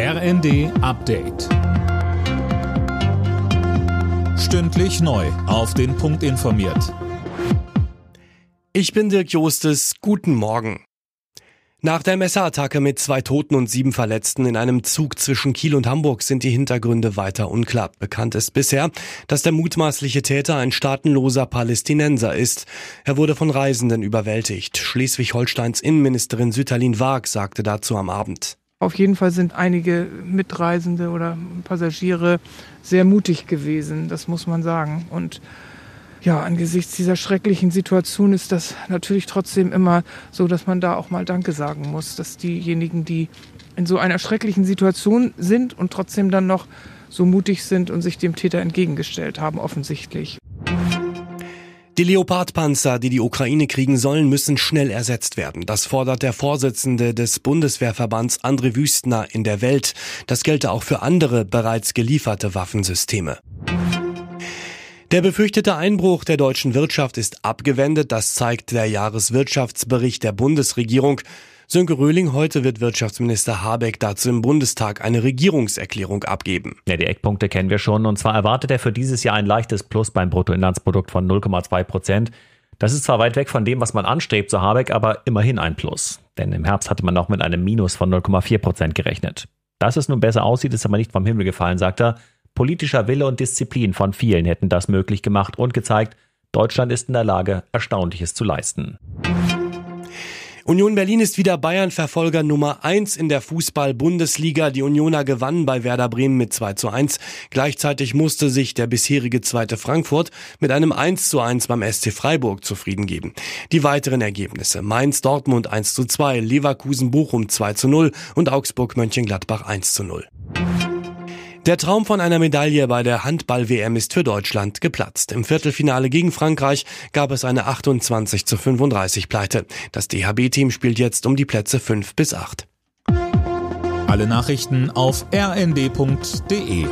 RND Update. Stündlich neu. Auf den Punkt informiert. Ich bin Dirk Jostes. Guten Morgen. Nach der Messerattacke mit zwei Toten und sieben Verletzten in einem Zug zwischen Kiel und Hamburg sind die Hintergründe weiter unklar. Bekannt ist bisher, dass der mutmaßliche Täter ein staatenloser Palästinenser ist. Er wurde von Reisenden überwältigt. Schleswig-Holsteins Innenministerin Süterlin Waag sagte dazu am Abend. Auf jeden Fall sind einige Mitreisende oder Passagiere sehr mutig gewesen, das muss man sagen. Und ja, angesichts dieser schrecklichen Situation ist das natürlich trotzdem immer so, dass man da auch mal Danke sagen muss, dass diejenigen, die in so einer schrecklichen Situation sind und trotzdem dann noch so mutig sind und sich dem Täter entgegengestellt haben, offensichtlich. Die Leopardpanzer, die die Ukraine kriegen sollen, müssen schnell ersetzt werden. Das fordert der Vorsitzende des Bundeswehrverbands André Wüstner in der Welt. Das gelte auch für andere bereits gelieferte Waffensysteme. Der befürchtete Einbruch der deutschen Wirtschaft ist abgewendet. Das zeigt der Jahreswirtschaftsbericht der Bundesregierung. Sönke Röhling, heute wird Wirtschaftsminister Habeck dazu im Bundestag eine Regierungserklärung abgeben. Ja, die Eckpunkte kennen wir schon. Und zwar erwartet er für dieses Jahr ein leichtes Plus beim Bruttoinlandsprodukt von 0,2 Prozent. Das ist zwar weit weg von dem, was man anstrebt, so Habeck, aber immerhin ein Plus. Denn im Herbst hatte man noch mit einem Minus von 0,4 Prozent gerechnet. Dass es nun besser aussieht, ist aber nicht vom Himmel gefallen, sagt er. Politischer Wille und Disziplin von vielen hätten das möglich gemacht und gezeigt, Deutschland ist in der Lage, Erstaunliches zu leisten. Union Berlin ist wieder Bayern-Verfolger Nummer eins in der Fußball-Bundesliga. Die Unioner gewannen bei Werder Bremen mit 2 zu 1. Gleichzeitig musste sich der bisherige zweite Frankfurt mit einem 1 zu 1 beim SC Freiburg zufrieden geben. Die weiteren Ergebnisse Mainz Dortmund 1 zu 2, Leverkusen Bochum 2 zu 0 und Augsburg Mönchengladbach 1 zu 0. Der Traum von einer Medaille bei der Handball-WM ist für Deutschland geplatzt. Im Viertelfinale gegen Frankreich gab es eine 28 zu 35 Pleite. Das DHB-Team spielt jetzt um die Plätze 5 bis 8. Alle Nachrichten auf rnd.de